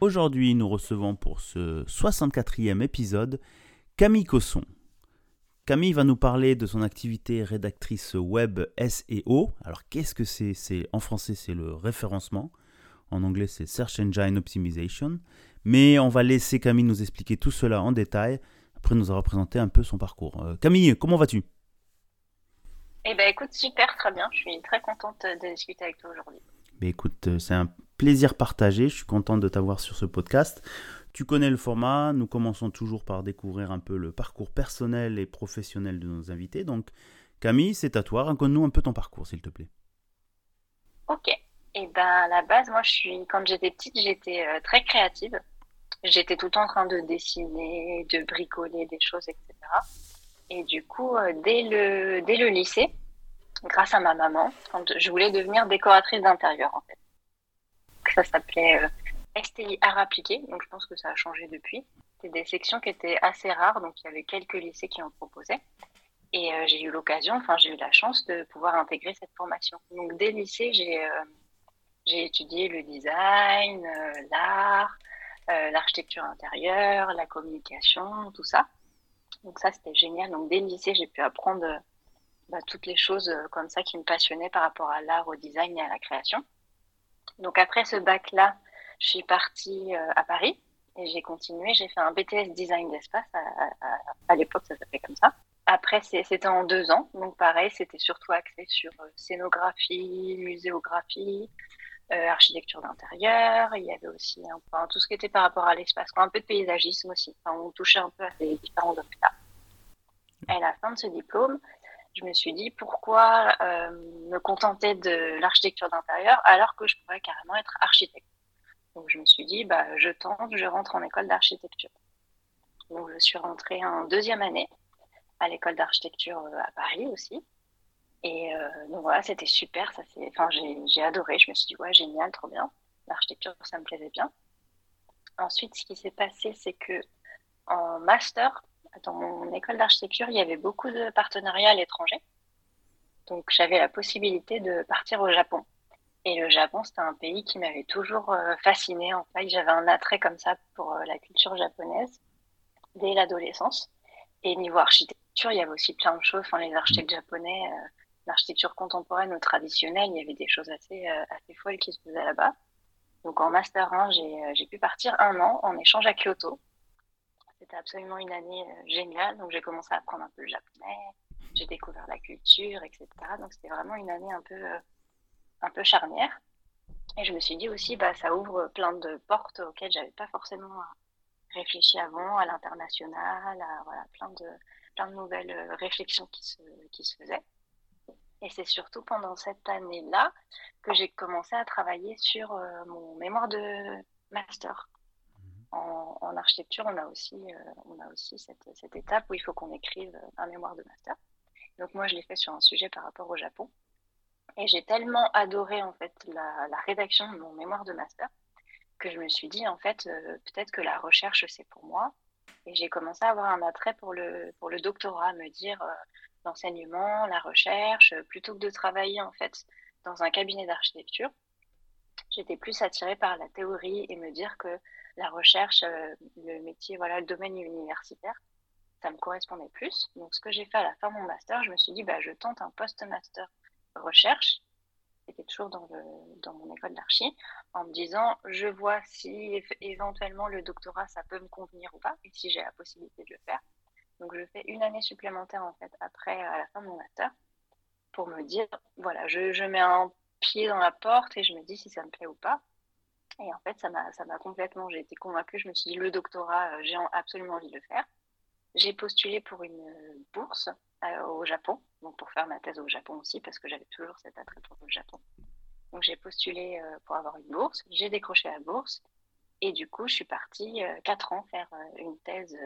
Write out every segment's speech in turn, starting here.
Aujourd'hui, nous recevons pour ce 64e épisode Camille Cosson. Camille va nous parler de son activité rédactrice web SEO. Alors qu'est-ce que c'est? C'est en français c'est le référencement. En anglais c'est Search Engine Optimization. Mais on va laisser Camille nous expliquer tout cela en détail. Après nous aura présenté un peu son parcours. Euh, Camille, comment vas-tu? Eh ben écoute, super, très bien. Je suis très contente de discuter avec toi aujourd'hui. Mais écoute, euh, c'est un plaisir partagé. Je suis contente de t'avoir sur ce podcast. Tu connais le format, nous commençons toujours par découvrir un peu le parcours personnel et professionnel de nos invités. Donc Camille, c'est à toi, raconte-nous un peu ton parcours s'il te plaît. Ok, et eh ben à la base, moi je suis, quand j'étais petite, j'étais euh, très créative. J'étais tout le temps en train de dessiner, de bricoler des choses, etc. Et du coup, euh, dès, le, dès le lycée, grâce à ma maman, je voulais devenir décoratrice d'intérieur en fait. Ça s'appelait euh, STI art appliqué, donc je pense que ça a changé depuis. C'était des sections qui étaient assez rares, donc il y avait quelques lycées qui en proposaient. Et euh, j'ai eu l'occasion, enfin j'ai eu la chance de pouvoir intégrer cette formation. Donc dès lycée, j'ai euh, j'ai étudié le design, l'art, l'architecture intérieure, la communication, tout ça. Donc ça c'était génial. Donc dès lycée, j'ai pu apprendre bah, toutes les choses comme ça qui me passionnaient par rapport à l'art, au design et à la création. Donc après ce bac-là, je suis partie euh, à Paris et j'ai continué. J'ai fait un BTS design d'espace. À, l'époque, ça s'appelait comme ça. Après, c'était en deux ans. Donc, pareil, c'était surtout axé sur euh, scénographie, muséographie, euh, architecture d'intérieur. Il y avait aussi un, tout ce qui était par rapport à l'espace, un peu de paysagisme aussi. on touchait un peu à ces différents domaines-là. À la fin de ce diplôme, je me suis dit pourquoi me contenter de l'architecture d'intérieur alors que je pourrais carrément être architecte? Donc je me suis dit, bah, je tente, je rentre en école d'architecture. Donc je suis rentrée en deuxième année à l'école d'architecture euh, à Paris aussi. Et euh, donc voilà, c'était super. Ça, enfin, j'ai adoré. Je me suis dit, ouais, génial, trop bien. L'architecture, ça me plaisait bien. Ensuite, ce qui s'est passé, c'est que en master, dans mon école d'architecture, il y avait beaucoup de partenariats à l'étranger. Donc j'avais la possibilité de partir au Japon. Et le Japon, c'était un pays qui m'avait toujours euh, fasciné. En fait, j'avais un attrait comme ça pour euh, la culture japonaise dès l'adolescence. Et niveau architecture, il y avait aussi plein de choses. Enfin, les architectes japonais, euh, l'architecture contemporaine ou traditionnelle, il y avait des choses assez, assez folles qui se faisaient là-bas. Donc en master 1, j'ai pu partir un an en échange à Kyoto. C'était absolument une année géniale. Donc j'ai commencé à apprendre un peu le japonais, j'ai découvert la culture, etc. Donc c'était vraiment une année un peu un peu charnière. Et je me suis dit aussi, bah, ça ouvre plein de portes auxquelles j'avais pas forcément réfléchi avant, à l'international, à voilà, plein, de, plein de nouvelles réflexions qui se, qui se faisaient. Et c'est surtout pendant cette année-là que j'ai commencé à travailler sur euh, mon mémoire de master. En, architecture, on a aussi, euh, on a aussi cette, étape où il faut qu'on écrive un mémoire de master. Donc moi, je l'ai fait sur un sujet par rapport au Japon. Et j'ai tellement adoré en fait la, rédaction de mon mémoire de master que je me suis dit en fait euh, peut-être que la recherche c'est pour moi. Et j'ai commencé à avoir un attrait pour le, pour le doctorat, me dire euh, l'enseignement, la recherche, plutôt que de travailler en fait dans un cabinet d'architecture. J'étais plus attirée par la théorie et me dire que la recherche, euh, le métier, voilà, le domaine universitaire, ça me correspondait plus. Donc, ce que j'ai fait à la fin de mon master, je me suis dit, bah, je tente un post-master recherche, c'était toujours dans, le, mon école d'archi, en me disant, je vois si éventuellement le doctorat, ça peut me convenir ou pas, et si j'ai la possibilité de le faire. Donc, je fais une année supplémentaire, en fait, après, à la fin de mon master, pour me dire, voilà, je, je mets un pied dans la porte et je me dis si ça me plaît ou pas. Et en fait, ça m'a complètement, j'ai été convaincue, je me suis dit, le doctorat, euh, j'ai absolument envie de le faire. J'ai postulé pour une bourse euh, au Japon, donc pour faire ma thèse au Japon aussi, parce que j'avais toujours cet attrait pour le Japon. Donc j'ai postulé euh, pour avoir une bourse, j'ai décroché la bourse, Et du coup, je suis partie quatre ans faire une thèse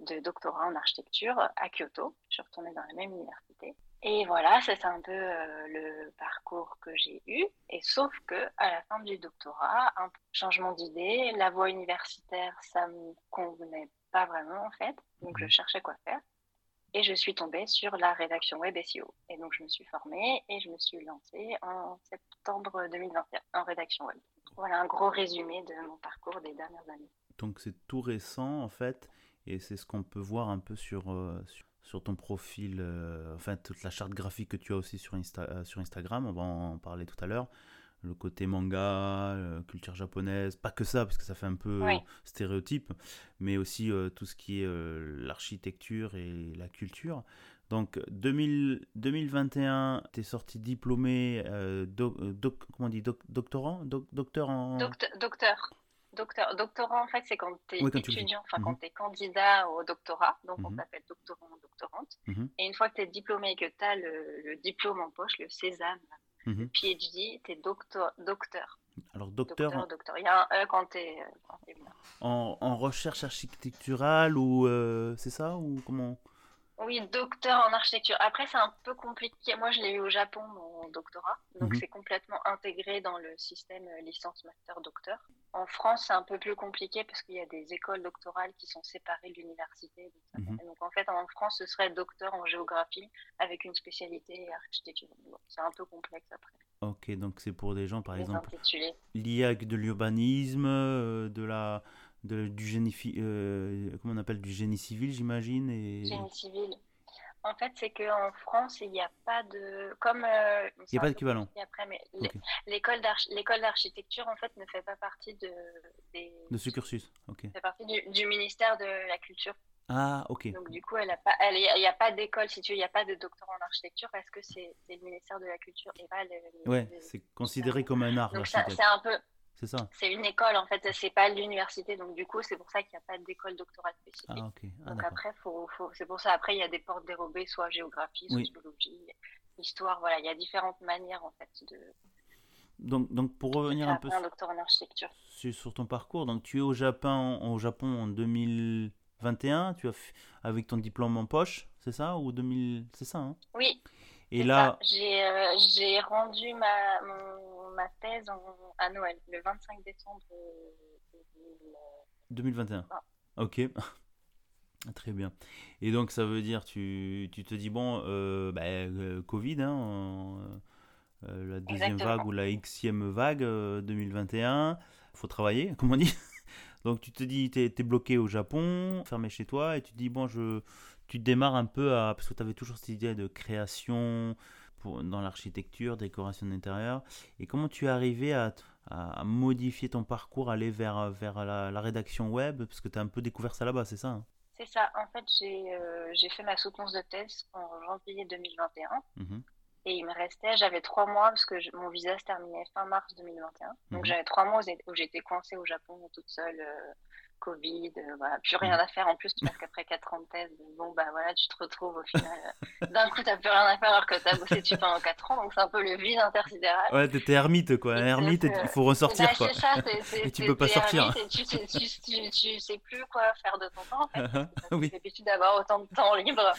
de doctorat en architecture à Kyoto. Je suis retournée dans la même université. Et voilà, c'est un peu euh, le parcours que j'ai eu. Et sauf que à la fin du doctorat, un changement d'idée, la voie universitaire, ça me convenait pas vraiment en fait. Donc je mhm. cherchais quoi faire. Et je suis tombée sur la rédaction web SEO. Et donc je me suis formée et je me suis lancée en septembre 2021 en rédaction web. Voilà un gros résumé de mon parcours des dernières années. Donc c'est tout récent en fait et c'est ce qu'on peut voir un peu sur, euh, sur, ton profil, euh, enfin toute la charte graphique que tu as aussi sur, Insta, euh, sur Instagram, on va en parler tout à l'heure. Le côté manga, culture japonaise, pas que ça, parce que ça fait un peu stéréotype, mais aussi tout ce qui est l'architecture et la culture. Donc 2000, 2021, tu es sorti diplômé, comment on dit, doctorant? Docteur en... docteur. Docteur, doctorant, en fait, c'est quand tu es étudiant, enfin, quand mhm. tu es candidat au doctorat, donc on mhm. s'appelle doctorant ou doctorante. Mhm. Et une fois que tu es diplômé et que tu as le, diplôme en poche, le Sésame, le PhD, tu es docteur, docteur. Alors, docteur. docteur, Il y a un E quand tu es, en, en, recherche architecturale ou euh, c'est ça Ou comment? Oui, docteur en architecture. Après, c'est un peu compliqué. Moi, je l'ai eu au Japon, mon doctorat. Donc, mhm. c'est complètement intégré dans le système euh, licence, master, docteur. En France, c'est un peu plus compliqué parce qu'il y a des écoles doctorales qui sont séparées de l'université. Donc, mhm. en fait, en France, ce serait docteur en géographie avec une spécialité architecture. c'est un peu complexe après. Ok, donc c'est pour des gens, par exemple, liés avec de l'urbanisme, euh, de la du génie, euh, comment on appelle, du génie civil, j'imagine. Et... Génie civil. En fait, c'est qu'en France, il n'y a pas de. Comme. Euh, il n'y a pas d'équivalent. L'école d'architecture, en fait, ne fait pas partie de. De ce cursus, ok. fait partie du, ministère de la Culture. Ah, ok. Donc, du coup, il n'y a pas d'école, si tu veux, il n'y a pas de doctorat en architecture parce que c'est le ministère de la Culture et pas le. ouais, c'est considéré comme un art. Donc, c'est un peu. C'est ça. C'est une école en fait, c'est pas l'université, donc du coup c'est pour ça qu'il n'y a pas d'école doctorale spécifique. Ah, ok. Ah, donc après, faut, faut... c'est pour ça après il y a des portes dérobées, soit géographie, sociologie, histoire, voilà, il y a différentes manières en fait de. Donc, donc pour revenir un peu un doctorat en architecture. Sur, ton parcours, donc tu es au Japon, au Japon en 2021, tu as avec ton diplôme en poche, c'est ça ou 2000, c'est ça hein? Oui. Et là, euh, j'ai rendu ma, ma thèse à Noël, le 25 décembre 2021. Ah. Ok. Très bien. Et donc ça veut dire, tu, tu te dis, bon, euh, bah, euh, Covid, hein, la deuxième vague ou la xième vague 2021, faut travailler, comme on dit. donc tu te dis, tu es, bloqué au Japon, fermé chez toi, et tu te dis, bon, je, tu démarres un peu à. Parce que tu avais toujours cette idée de création pour, dans l'architecture, décoration d'intérieur. Et comment tu es arrivé à, à, modifier ton parcours, aller vers, vers la, rédaction web? Parce que tu as un peu découvert ça là-bas, c'est ça hein? C'est ça. En fait, euh, j'ai fait ma soutenance de thèse en janvier 2021. Mmh et il me restait, j'avais trois mois parce que mon visa se terminait fin mars 2021. Donc mmh j'avais trois mois où j'étais coincée au Japon toute seule. Euh, Covid, euh, voilà, plus rien à faire en plus parce qu'après 4 ans de thèse, bon bah voilà, tu te retrouves au final. Euh, d'un coup, t'as plus rien à faire alors que t'as bossé dessus pendant 4 ans, donc c'est un peu le vide intersidéral. Ouais, t'étais ermite quoi, ermite, il faut ressortir bah, quoi. Ça, et tu peux pas sortir. tu, sais, tu, sais plus quoi faire de ton temps en fait. Uh-huh. oui. l'habitude d'avoir autant de temps libre.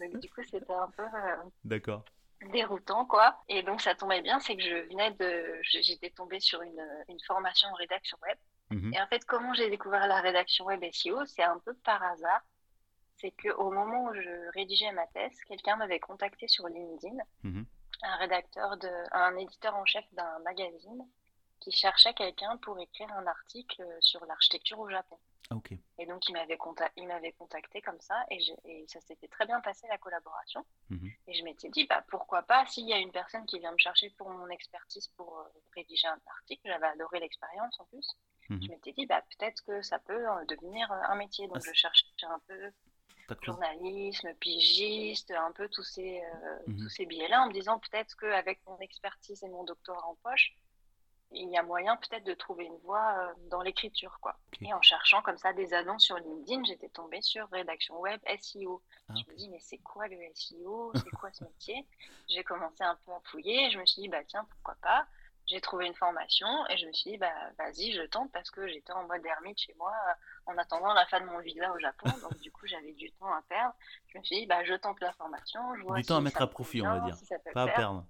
donc du coup, c'était un peu. Euh, D'accord déroutant quoi et donc ça tombait bien c'est que je venais de j'étais tombée sur une, une formation en rédaction web Mhm. Et en fait, comment j'ai découvert la rédaction web SEO, c'est un peu par hasard. C'est qu'au moment où je rédigeais ma thèse, quelqu'un m'avait contacté sur LinkedIn, mhm. un rédacteur, de, un éditeur en chef d'un magazine qui cherchait quelqu'un pour écrire un article sur l'architecture au Japon. Ah, et donc, il m'avait contacté, contacté comme ça et, et ça s'était très bien passé la collaboration. Mhm. Et je m'étais dit, bah, pourquoi pas, s'il y a une personne qui vient me chercher pour mon expertise pour euh, rédiger un article, j'avais adoré l'expérience en plus. Je mhm. m'étais dit, bah, peut-être que ça peut euh, devenir euh, un métier. Donc, ah, je cherchais un peu journalisme, pigiste, un peu tous ces, euh, tous ces biais-là, en me disant peut-être qu'avec mon expertise et mon doctorat en poche, il y a moyen peut-être de trouver une voie dans l'écriture. quoi. Et en cherchant comme ça des annonces sur LinkedIn, j'étais tombée sur rédaction web SEO. Ah, je me dis, mais c'est quoi le SEO C'est quoi ce métier? J'ai commencé un peu à fouiller. Je me suis dit, bah tiens, pourquoi pas? J'ai trouvé une formation et je me suis dit, bah, vas-y, je tente parce que j'étais en mode ermite chez moi en attendant la fin de mon visa au Japon. Donc, du coup, j'avais du temps à perdre. Je me suis dit, bah, je tente la formation. du temps à mettre à profit, on va dire. pas à perdre.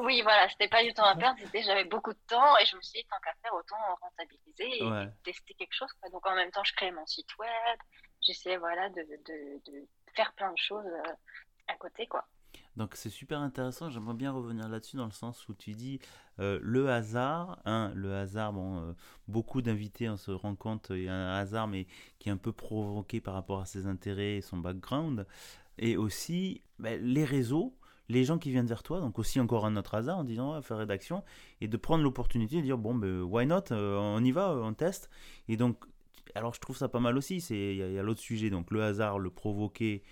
oui, voilà, c'était pas du temps à perdre, c'était j'avais beaucoup de temps et je me suis dit, tant qu'à faire, autant rentabiliser et, tester quelque chose. Donc, en même temps, je créais mon site web. J'essayais, voilà, de, de, de, faire plein de choses euh, à côté, quoi. Donc c'est super intéressant, j'aimerais bien revenir là-dessus dans le sens où tu dis euh, le hasard, hein, le hasard, bon, euh, beaucoup d'invités on se rend compte, il y a un hasard mais qui est un peu provoqué par rapport à ses intérêts et son background, et aussi ben, les réseaux, les gens qui viennent vers toi, donc aussi encore un autre hasard en disant faire rédaction, et de prendre l'opportunité de dire bon ben why not, euh, on y va, on teste, et donc alors je trouve ça pas mal aussi, il y a, a l'autre sujet, donc le hasard, le provoquer,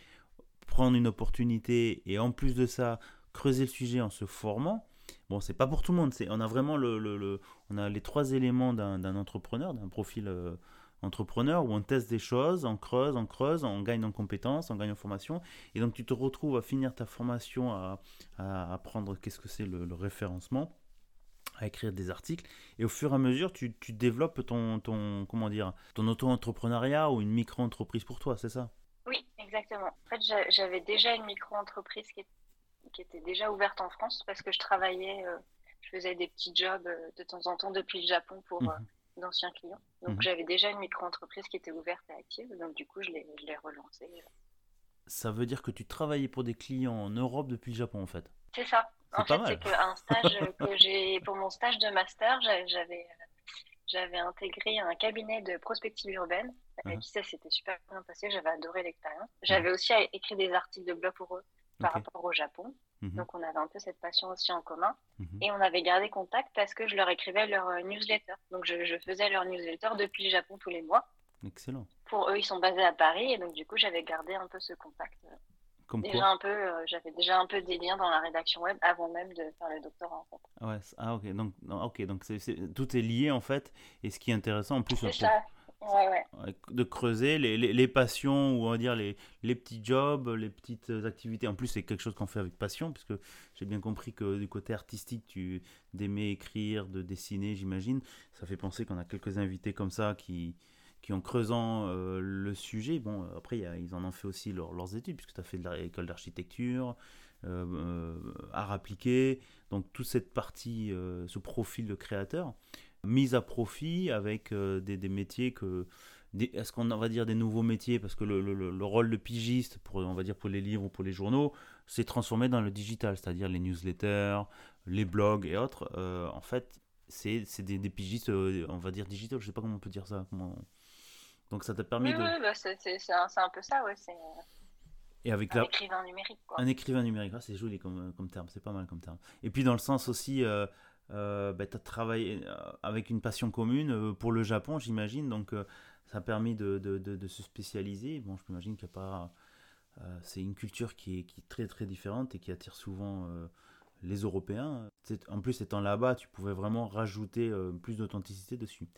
prendre une opportunité et en plus de ça, creuser le sujet en se formant. Bon, c'est pas pour tout le monde. C'est, on a vraiment le, le, on a les trois éléments d'un, entrepreneur, d'un profil euh, entrepreneur où on teste des choses, on creuse, on creuse, on gagne en compétences, on gagne en formation. Et donc tu te retrouves à finir ta formation, à, à apprendre qu'est-ce que c'est le, référencement à écrire des articles et au fur et à mesure tu, tu développes ton, ton comment dire ton auto-entrepreneuriat ou une micro-entreprise pour toi, c'est ça? Exactement. En fait, j'avais déjà une micro-entreprise qui, était déjà ouverte en France parce que je travaillais, euh, je faisais des petits jobs euh, de temps en temps depuis le Japon pour mhm. euh, d'anciens clients. Donc, mhm. j'avais déjà une micro-entreprise qui était ouverte et active. Donc, du coup, je l'ai relancée. Ça veut dire que tu travaillais pour des clients en Europe depuis le Japon, en fait C'est ça. En fait, c'est qu'un stage que j'ai, pour mon stage de master, j'avais j'avais intégré un cabinet de prospective urbaine. Avec qui ça s'était super bien passé. J'avais adoré l'expérience. J'avais aussi écrit des articles de blog pour eux par rapport au Japon. Mhm. Donc, on avait un peu cette passion aussi en commun. Mhm. Et on avait gardé contact parce que je leur écrivais leur euh, newsletter. Donc, je, je faisais leur newsletter depuis le Japon tous les mois. Excellent. Pour eux, ils sont basés à Paris. Et donc, du coup, j'avais gardé un peu ce contact. Euh, déjà un peu, euh, j'avais déjà un peu des liens dans la rédaction web avant même de faire le doctorat en fait. Ouais, ah ok, donc, ok, donc tout est lié en fait, et ce qui est intéressant en plus, c'est ça. De creuser les, les, les, passions ou on va dire les, les petits jobs, les petites activités. En plus, c'est quelque chose qu'on fait avec passion, puisque j'ai bien compris que du côté artistique, tu d'aimer écrire, de dessiner, j'imagine. Ça fait penser qu'on a quelques invités comme ça qui, qui en creusant euh, le sujet, bon, après, ils en ont fait aussi leurs études, puisque tu as fait de l'école d'architecture, euh, euh, art appliqué, donc toute cette partie, ce profil de créateur, mise à profit avec des, des, métiers que. Est-ce qu'on va dire des nouveaux métiers? Parce que le, le, le, rôle de pigiste, pour, on va dire pour les livres ou pour les journaux, s'est transformé dans le digital, c'est-à-dire les newsletters, les blogs et autres. en fait, c'est des, des, pigistes, on va dire digital, je sais pas comment on peut dire ça. Comment... Donc ça t'a permis de. Oui, bah, c'est un, peu ça, ouais. C'est et avec un écrivain numérique. Quoi. Un écrivain numérique, ah, c'est joli comme, comme terme, c'est pas mal comme terme. Et puis dans le sens aussi, euh, euh, bah, tu as travaillé euh, avec une passion commune pour le Japon, j'imagine, donc ça a permis de, se spécialiser. Bon, je m'imagine qu'il n'y a pas. c'est une culture qui est, très très différente et qui attire souvent les Européens. En plus, étant là-bas, tu pouvais vraiment rajouter plus d'authenticité dessus.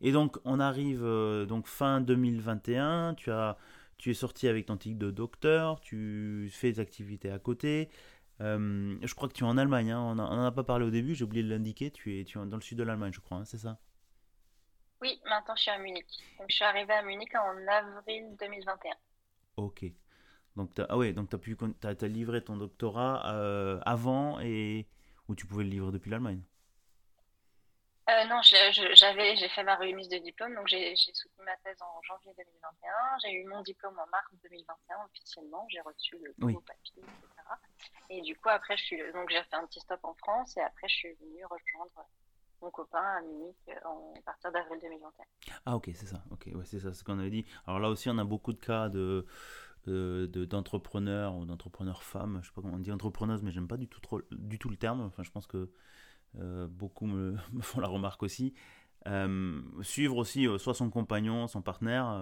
Et donc, on arrive euh, donc fin 2021, tu, as, tu es sorti avec ton titre de docteur, tu fais des activités à côté. Euh, je crois que tu es en Allemagne, hein. on n'en a pas parlé au début, j'ai oublié de l'indiquer, tu es, tu es dans le sud de l'Allemagne, je crois, hein, c'est ça? Oui, maintenant je suis à Munich. Donc, je suis arrivé à Munich en avril 2021. Ok. Donc, ah ouais, donc tu as, as, as livré ton doctorat euh, avant et où tu pouvais le livrer depuis l'Allemagne? Euh, non, j'avais, j'ai fait ma remise de diplôme, donc j'ai soutenu ma thèse en janvier 2021. J'ai eu mon diplôme en mars 2021 officiellement. J'ai reçu le nouveau papier, etc. Et du coup, après, je suis, donc j'ai fait un petit stop en France et après, je suis venue rejoindre mon copain à Munich euh, à partir d'avril 2021. Ah ok, c'est ça. Ok, ouais, c'est ça, ce qu'on avait dit. Alors là aussi, on a beaucoup de cas de d'entrepreneurs ou d'entrepreneurs femmes. Je sais pas comment on dit entrepreneuse, mais j'aime pas du tout trop, du tout le terme. Enfin, je pense que euh, beaucoup me, font la remarque aussi. Euh, suivre aussi euh, soit son compagnon, son partenaire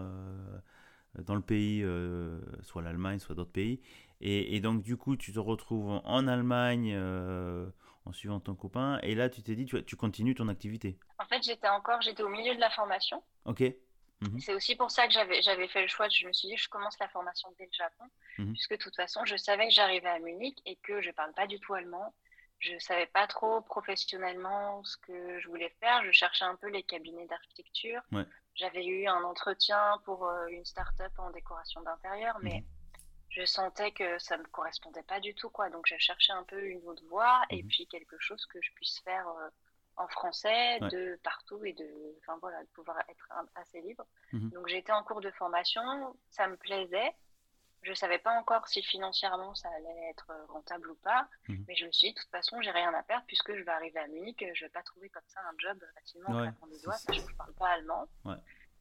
dans le pays, soit l'Allemagne, soit d'autres pays. Et, donc, du coup, tu te retrouves en Allemagne en suivant ton copain. Et là, tu t'es dit, tu, tu, continues ton activité. En fait, j'étais encore, j'étais au milieu de la formation. Ok. Mhm. C'est aussi pour ça que j'avais, fait le choix. Je me suis dit, je commence la formation dès le Japon, mhm. puisque de toute façon, je savais que j'arrivais à Munich et que je parle pas du tout allemand je savais pas trop professionnellement ce que je voulais faire. Je cherchais un peu les cabinets d'architecture. J'avais eu un entretien pour euh, une start-up en décoration d'intérieur, mais mhm. je sentais que ça me correspondait pas du tout, quoi. Donc, j'ai cherché un peu une autre voie et mhm. puis quelque chose que je puisse faire euh, en français, de partout et de, enfin voilà, de pouvoir être assez libre. Mhm. Donc, j'étais en cours de formation, ça me plaisait. Je savais pas encore si financièrement ça allait être rentable ou pas, mhm. mais je me suis dit, de toute façon, j'ai rien à perdre puisque je vais arriver à Munich, je vais pas trouver comme ça un job facilement en claquant des doigts, je parle pas allemand.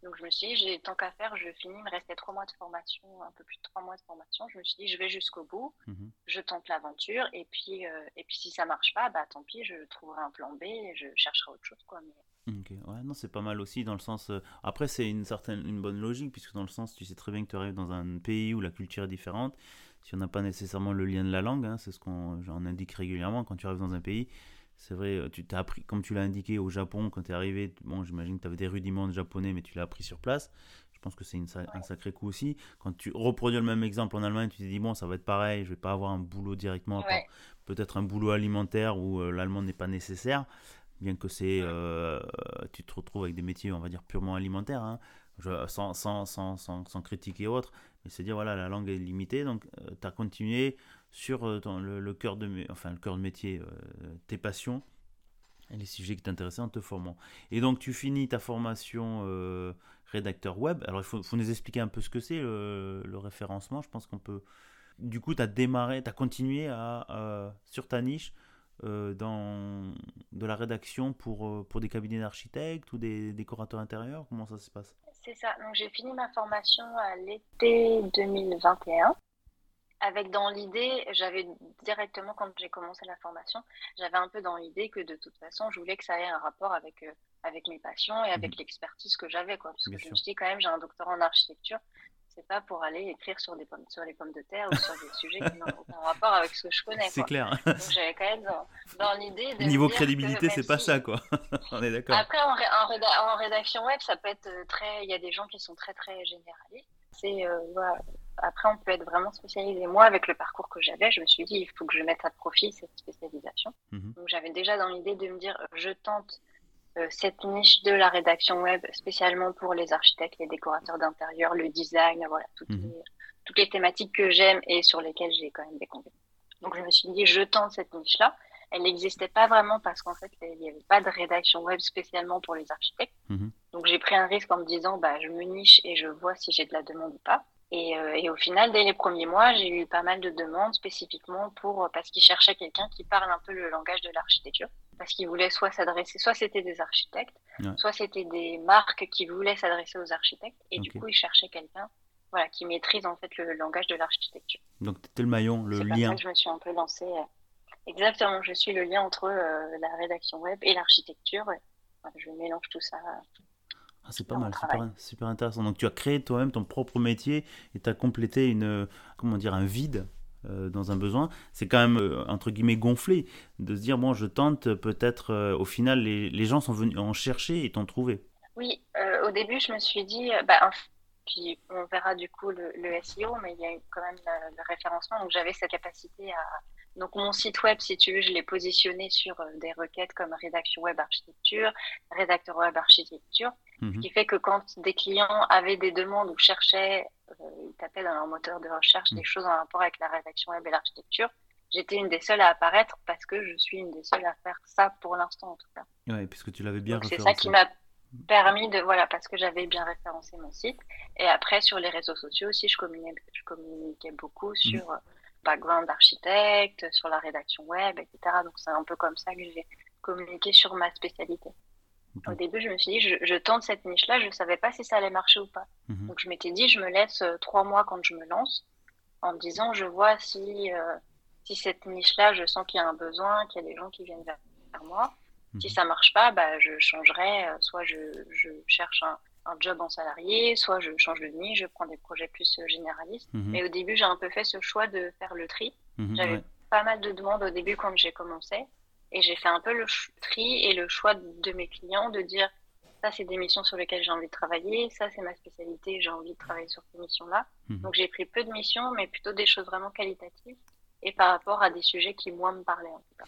Donc je me suis dit, j'ai tant qu'à faire, je finis, il me restait trois mois de formation, un peu plus de trois mois de formation. Je me suis dit, je vais jusqu'au bout, mhm. je tente l'aventure, et puis euh, et puis si ça marche pas, bah tant pis, je trouverai un plan B, et je chercherai autre chose, quoi. Mais Ok, ouais, non, c'est pas mal aussi dans le sens. Euh, après, c'est une certaine, une bonne logique, puisque dans le sens, tu sais très bien que tu arrives dans un pays où la culture est différente. Si on n'a pas nécessairement le lien de la langue, hein, c'est ce qu'on j'en indique régulièrement quand tu arrives dans un pays. C'est vrai, euh, tu t'as appris, comme tu l'as indiqué au Japon quand tu es arrivé, bon, j'imagine que tu avais des rudiments de japonais, mais tu l'as appris sur place. Je pense que c'est un sacré coup aussi. Quand tu reproduis le même exemple en Allemagne, tu te dis, bon, ça va être pareil, je vais pas avoir un boulot directement, peut-être un boulot alimentaire où euh, l'allemand n'est pas nécessaire bien que c'est, euh, tu te retrouves avec des métiers, on va dire, purement alimentaires, hein, sans, sans, sans, sans, critiquer autre, mais c'est dire, voilà, la langue est limitée, donc euh, tu as continué sur euh, le, cœur de, enfin, le cœur de métier, tes passions, et les sujets qui t'intéressaient en te formant. Et donc, tu finis ta formation rédacteur web. Alors, il faut, faut, nous expliquer un peu ce que c'est le, le référencement. Je pense qu'on peut. Du coup, tu as démarré, tu as continué à, sur ta niche euh, dans de la rédaction pour, euh, pour des cabinets d'architectes ou des décorateurs intérieurs? Comment ça se passe? C'est ça. Donc j'ai fini ma formation à l'été 2021. Avec dans l'idée, j'avais directement quand j'ai commencé la formation, j'avais un peu dans l'idée que de toute façon, je voulais que ça ait un rapport avec, euh, avec mes passions et avec mmh. l'expertise que j'avais. Parce que je me suis dit quand même, j'ai un doctorat en architecture, c'est pas pour aller écrire sur, des pommes, sur les pommes de terre ou sur des sujets qui n'ont aucun rapport avec ce que je connais. C'est clair. Donc j'avais quand même dans, l'idée de. Niveau crédibilité, c'est pas ça, quoi. On est d'accord. Après, en, rédaction web, ça peut être euh, très. Il y a des gens qui sont très, très généralistes. C'est. Euh, Après, on peut être vraiment spécialisé. Moi, avec le parcours que j'avais, je me suis dit, il faut que je mette à profit cette spécialisation. Mhm. Donc j'avais déjà dans l'idée de me dire, je tente cette niche de la rédaction web, spécialement pour les architectes, les décorateurs d'intérieur, le design, voilà, toutes, mhm. les, toutes les thématiques que j'aime et sur lesquelles j'ai quand même des compétences. Donc je me suis dit, je tente cette niche-là. Elle n'existait pas vraiment parce qu'en fait, il n'y avait pas de rédaction web spécialement pour les architectes. Mhm. Donc j'ai pris un risque en me disant, bah, je me niche et je vois si j'ai de la demande ou pas. Et, euh, et, au final, dès les premiers mois, j'ai eu pas mal de demandes spécifiquement pour parce qu'ils cherchaient quelqu'un qui parle un peu le langage de l'architecture parce qu'ils voulaient soit s'adresser, soit c'était des architectes, soit c'était des marques qui voulaient s'adresser aux architectes, et du coup ils cherchaient quelqu'un, voilà, qui maîtrise en fait le langage de l'architecture. Donc tu étais le maillon, le lien. C'est ça que je me suis un peu lancée. Euh, exactement, je suis le lien entre euh, la rédaction web et l'architecture. je mélange tout ça. Ah, c'est pas mal, super, super, intéressant. Donc tu as créé toi-même ton propre métier et tu as complété une, comment dire, un vide euh, dans un besoin, c'est quand même euh, entre guillemets gonflé de se dire bon je tente peut-être euh, au final les, les, gens sont venus en chercher et t'ont trouvé. Oui, au début je me suis dit bah, puis on verra du coup le, SEO, mais il y a quand même le, référencement, donc j'avais cette capacité à donc mon site web, si tu veux, je l'ai positionné sur des requêtes comme rédaction web architecture, rédacteur web architecture, ce mhm. qui fait que quand des clients avaient des demandes ou cherchaient euh, ils tapaient dans leur moteur de recherche des mm. choses en rapport avec la rédaction web et l'architecture. J'étais une des seules à apparaître parce que je suis une des seules à faire ça pour l'instant en tout cas. Oui, puisque tu l'avais bien C'est ça qui m'a permis de voilà parce que j'avais bien référencé mon site et après sur les réseaux sociaux aussi je communiquais, je communiquais beaucoup mm. sur euh, background d'architecte sur la rédaction web etc donc c'est un peu comme ça que j'ai communiqué sur ma spécialité au début, je me suis dit, je, tente cette niche-là, je ne savais pas si ça allait marcher ou pas. Mhm. Donc, je m'étais dit, je me laisse euh, trois mois quand je me lance, en me disant, je vois si, euh, si cette niche-là, je sens qu'il y a un besoin, qu'il y a des gens qui viennent vers, moi. Si mhm. ça marche pas, bah, je changerai, euh, soit je, je cherche un, un, job en salarié, soit je change de niche, je prends des projets plus généralistes. Mhm. Mais au début, j'ai un peu fait ce choix de faire le tri. J'avais pas mal de demandes au début quand j'ai commencé. Et j'ai fait un peu le tri et le choix de mes clients de dire ça, c'est des missions sur lesquelles j'ai envie de travailler, ça, c'est ma spécialité, j'ai envie de travailler sur ces missions-là. Mhm. Donc j'ai pris peu de missions, mais plutôt des choses vraiment qualitatives et par rapport à des sujets qui, moi, me parlaient en tout cas.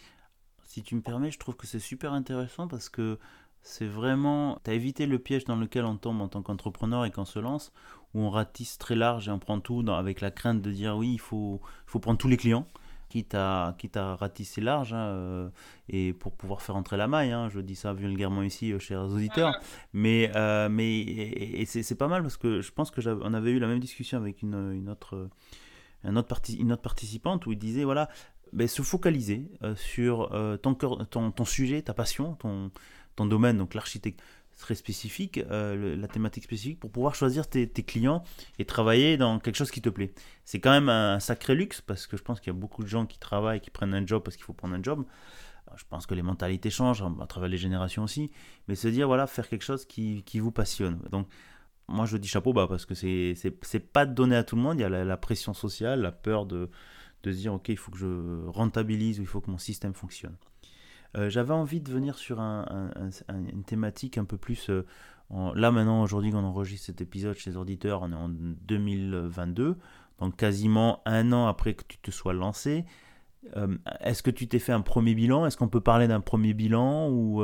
si tu me permets, je trouve que c'est super intéressant parce que c'est vraiment, tu as évité le piège dans lequel on tombe en tant qu'entrepreneur et qu'on se lance, où on ratisse très large et on prend tout avec la crainte de dire oui, il faut, il faut prendre tous les clients quitte à, quitte à ratisser large, hein, euh, et pour pouvoir faire entrer la maille, hein, je dis ça vulgairement ici, euh, chers auditeurs, mais, euh, mais et, c'est pas mal parce que je pense que on avait eu la même discussion avec une, une autre, un autre une autre participante où il disait, voilà, ben, se focaliser sur ton, ton, ton, sujet, ta passion, ton, ton domaine, donc l'architecture très spécifique, euh, la thématique spécifique, pour pouvoir choisir tes, clients et travailler dans quelque chose qui te plaît. C'est quand même un sacré luxe parce que je pense qu'il y a beaucoup de gens qui travaillent, qui prennent un job parce qu'il faut prendre un job. je pense que les mentalités changent à travers les générations aussi, mais se dire voilà, faire quelque chose qui, vous passionne. Donc, moi je dis chapeau bas parce que c'est pas donné à tout le monde. Il y a la, pression sociale, la peur de, de se dire ok, il faut que je rentabilise ou il faut que mon système fonctionne. Euh, j'avais envie de venir sur une thématique un peu plus... Euh, là maintenant, aujourd'hui, quand on enregistre cet épisode chez les auditeurs, on est en 2022, donc quasiment un an après que tu te sois lancé. Euh, est-ce que tu t'es fait un premier bilan? Est-ce qu'on peut parler d'un premier bilan ou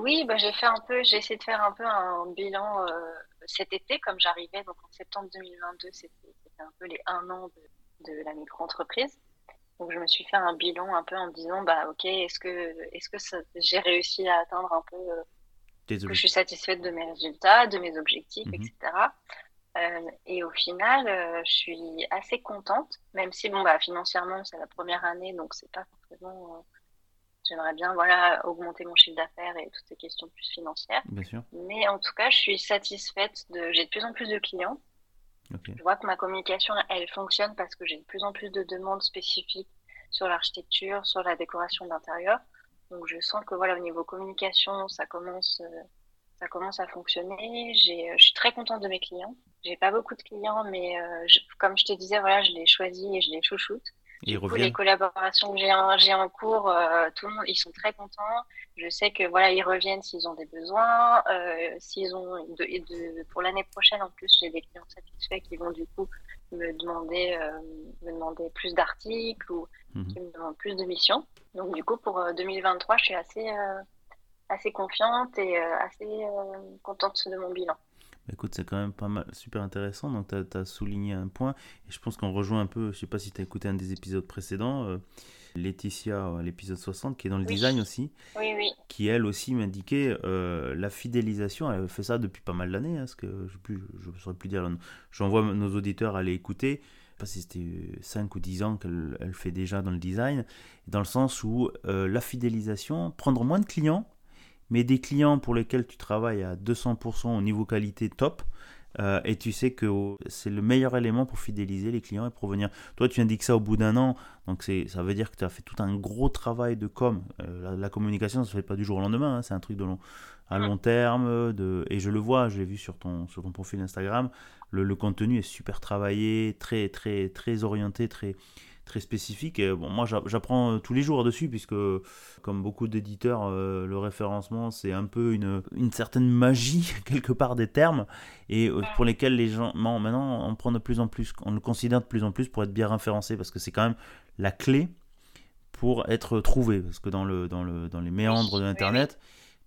Oui, bah, j'ai essayé de faire un peu un bilan cet été, comme j'arrivais, donc en septembre 2022, c'était un peu les un an de, de la micro-entreprise. Donc je me suis fait un bilan un peu en me disant bah ok est-ce que est-ce que j'ai réussi à atteindre un peu euh, que je suis satisfaite de mes résultats, de mes objectifs, mhm. etc. Euh, et au final, euh, je suis assez contente, même si bon bah financièrement c'est la première année, donc c'est pas forcément. J'aimerais bien voilà augmenter mon chiffre d'affaires et toutes ces questions plus financières. Bien sûr. Mais en tout cas, je suis satisfaite de. J'ai de plus en plus de clients. Je vois que ma communication, elle fonctionne parce que j'ai de plus en plus de demandes spécifiques sur l'architecture, sur la décoration d'intérieur. Donc je sens que voilà au niveau communication, ça commence, euh, ça commence à fonctionner. Euh, je suis très contente de mes clients. J'ai pas beaucoup de clients, mais euh, comme je te disais, voilà, je les choisis et je les chouchoute. Du coup, les collaborations que j'ai en, cours, euh, tout le monde, ils sont très contents. Je sais que voilà, ils reviennent s'ils ont des besoins. Euh, s'ils ont de, de, pour l'année prochaine, en plus, j'ai des clients satisfaits qui vont du coup me demander, euh, me demander plus d'articles ou mhm. qui me demandent plus de missions. Donc du coup, pour 2023, je suis assez, assez confiante et assez contente de mon bilan. Bah, écoute, c'est quand même pas mal, super intéressant. Donc, tu as, souligné un point. Et je pense qu'on rejoint un peu, je sais pas si tu as écouté un des épisodes précédents, euh, Laetitia, l'épisode 60, qui est dans le design aussi. Oui, oui. Qui, elle aussi, m'indiquait euh, la fidélisation. Elle fait ça depuis pas mal d'années. Hein, que je ne saurais plus dire. J'envoie nos auditeurs à aller écouter. Je sais pas si c'était 5 ou 10 ans qu'elle elle fait déjà dans le design. Dans le sens où euh, la fidélisation, prendre moins de clients mais des clients pour lesquels tu travailles à 200% au niveau qualité top, euh, et tu sais que c'est le meilleur élément pour fidéliser les clients et pour venir. Toi, tu indiques ça au bout d'un an, donc ça veut dire que tu as fait tout un gros travail de com. Euh, la, communication, ça ne se fait pas du jour au lendemain, hein, c'est un truc de long, à long terme. De, et je le vois, je l'ai vu sur ton, sur ton profil Instagram, le, le, contenu est super travaillé, très, très, très orienté, très, très spécifique. Et bon, moi, j'apprends euh, tous les jours dessus, puisque, comme beaucoup d'éditeurs, euh, le référencement, c'est un peu une, une, certaine magie, quelque part, des termes, et euh, pour lesquels les gens, maintenant, on prend de plus en plus, on le considère de plus en plus pour être bien référencé, parce que c'est quand même la clé pour être trouvé, parce que dans, le, dans, le, dans les méandres de l'Internet,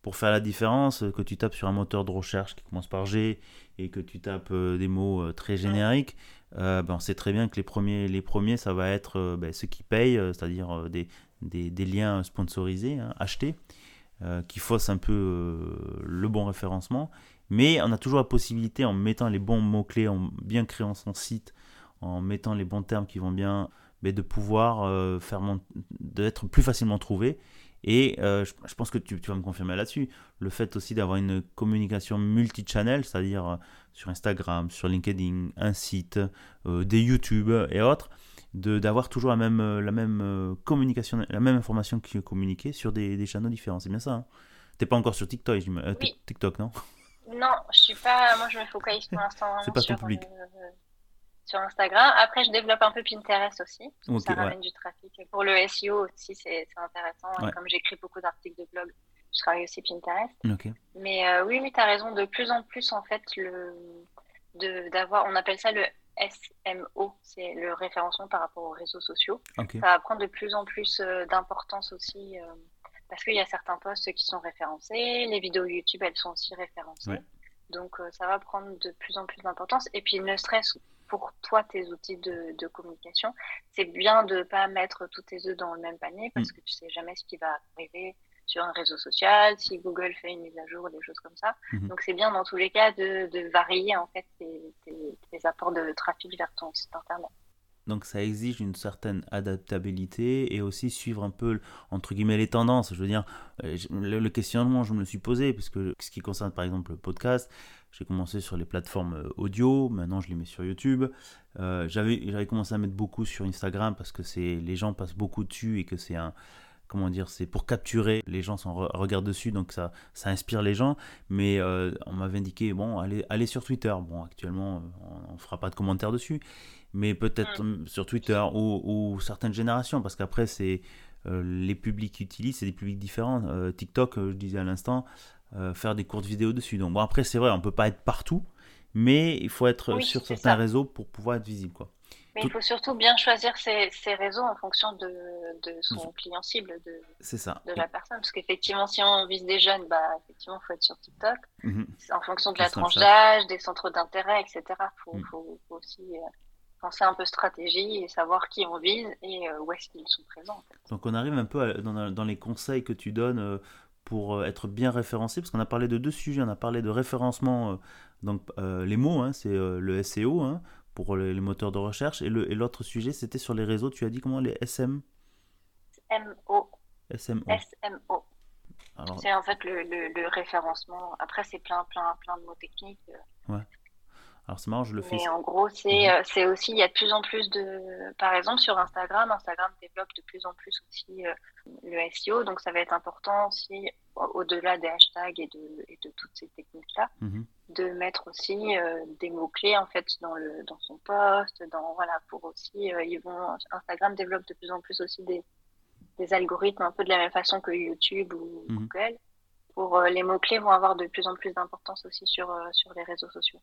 pour faire la différence, que tu tapes sur un moteur de recherche qui commence par G et que tu tapes des mots très génériques, euh, ben on sait très bien que les premiers, les ça va être euh, ben, ceux qui payent, euh, c'est-à-dire des, liens sponsorisés, hein, achetés, qui faussent un peu le bon référencement. Mais on a toujours la possibilité, en mettant les bons mots-clés, en bien créant son site, en mettant les bons termes qui vont bien, ben, de pouvoir faire d'être plus facilement trouvé. Et je, je, pense que tu, tu vas me confirmer là-dessus. Le fait aussi d'avoir une communication multi-channel, c'est-à-dire sur Instagram, sur LinkedIn, un site, euh, des YouTube et autres, d'avoir toujours la même, euh, la même euh, communication, la même information qui est communiquée sur des, des channels différents. C'est bien ça. Hein T'es pas encore sur TikTok, TikTok, non? Non, je suis pas. Moi, je me focalise pour l'instant C'est pas sur, public. sur Instagram. Après, je développe un peu Pinterest aussi. ça ramène du trafic. Pour le SEO aussi, c'est intéressant. Comme j'écris beaucoup d'articles de blog, je travaille aussi Pinterest. Mais euh, oui, oui, tu as raison. De plus en plus, en fait, le, d'avoir, on appelle ça le SMO, c'est le référencement par rapport aux réseaux sociaux. Ça va prendre de plus en plus euh, d'importance aussi euh, parce qu'il y a certains posts qui sont référencés, les vidéos YouTube, elles sont aussi référencées. Ouais. Donc euh, ça va prendre de plus en plus d'importance. Et puis ne serait-ce pour toi, tes outils de, de communication, c'est bien de ne pas mettre tous tes œufs dans le même panier parce que tu sais jamais ce qui va arriver sur un réseau social, si Google fait une mise à jour, des choses comme ça. Mhm. Donc c'est bien dans tous les cas de, de varier en fait tes, tes- tes apports de trafic vers ton site internet. Donc ça exige une certaine adaptabilité et aussi suivre un peu entre guillemets les tendances. Je veux dire, euh, le, le questionnement, je me le suis posé parce que ce qui concerne par exemple le podcast, j'ai commencé sur les plateformes euh, audio, maintenant je les mets sur YouTube. Euh, j'avais j'avais commencé à mettre beaucoup sur Instagram parce que c'est les gens passent beaucoup dessus et que c'est un comment dire, c'est pour capturer, les gens s'en re- regardent dessus, donc ça, ça inspire les gens. Mais euh, on m'avait indiqué, bon, allez, allez sur Twitter. Bon, actuellement, on ne fera pas de commentaires dessus, mais peut-être euh, sur Twitter ou, ou certaines générations, parce qu'après, c'est euh, les publics qui utilisent, c'est des publics différents. Euh, TikTok, je disais à l'instant, euh, faire des courtes vidéos dessus. Donc bon, après, c'est vrai, on peut pas être partout, mais il faut être Oui, sur certains ça. réseaux pour pouvoir être visible, quoi. Mais Tout- il faut surtout bien choisir ses, ses réseaux en fonction de, de son client cible, de, C'est ça. de la personne. Parce qu'effectivement, si on vise des jeunes, bah, effectivement, il faut être sur TikTok. Mhm. En fonction de la tranche d'âge, des centres d'intérêt, etc. Il faut, Mm. faut, faut aussi euh, penser un peu stratégie et savoir qui on vise et euh, où est-ce qu'ils sont présents. en fait. Donc on arrive un peu à- dans, dans les conseils que tu donnes pour euh, être bien référencé, parce qu'on a parlé de deux sujets, on a parlé de référencement, euh, donc euh, les mots, hein, c'est euh, le SEO hein, pour les, les moteurs de recherche, et l'autre sujet c'était sur les réseaux, tu as dit comment les SM, MO, SMO. SMO. Alors, C'est en fait le, le, le référencement. Après, c'est plein, plein, plein de mots techniques. euh, alors c'est marrant, je le fais. Mais en gros, c'est c'est aussi, il y a de plus en plus de. Par exemple, sur Instagram, Instagram développe de plus en plus aussi euh, le SEO. Donc, ça va être important aussi, au- au-delà des hashtags et de, et de toutes ces techniques-là, Mhm. de mettre aussi euh, des mots-clés en fait dans, le, dans son post. Dans, voilà, pour aussi, euh, ils vont, Instagram développe de plus en plus aussi des, des algorithmes un peu de la même façon que YouTube ou Mhm. Google. Pour, les mots-clés vont avoir de plus en plus d'importance aussi sur, sur les réseaux sociaux.